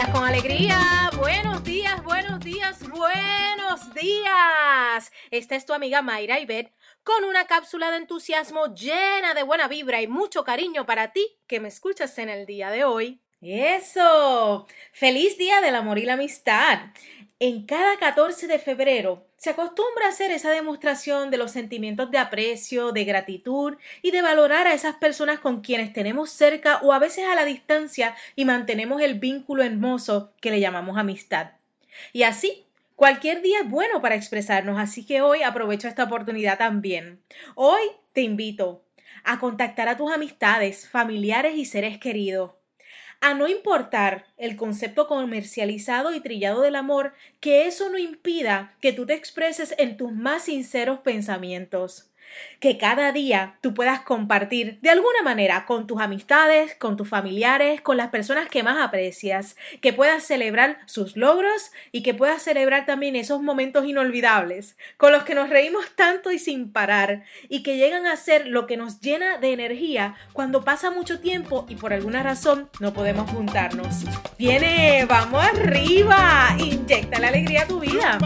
días con alegría. Buenos días, buenos días, buenos días. Esta es tu amiga Mayra Ibet con una cápsula de entusiasmo llena de buena vibra y mucho cariño para ti que me escuchas en el día de hoy. Eso. Feliz día del amor y la amistad. En cada 14 de febrero se acostumbra a hacer esa demostración de los sentimientos de aprecio, de gratitud y de valorar a esas personas con quienes tenemos cerca o a veces a la distancia y mantenemos el vínculo hermoso que le llamamos amistad. Y así Cualquier día es bueno para expresarnos, así que hoy aprovecho esta oportunidad también. Hoy te invito a contactar a tus amistades, familiares y seres queridos. A no importar el concepto comercializado y trillado del amor, que eso no impida que tú te expreses en tus más sinceros pensamientos que cada día tú puedas compartir de alguna manera con tus amistades, con tus familiares, con las personas que más aprecias, que puedas celebrar sus logros y que puedas celebrar también esos momentos inolvidables, con los que nos reímos tanto y sin parar, y que llegan a ser lo que nos llena de energía cuando pasa mucho tiempo y por alguna razón no podemos juntarnos. Viene, vamos arriba, inyecta la alegría a tu vida.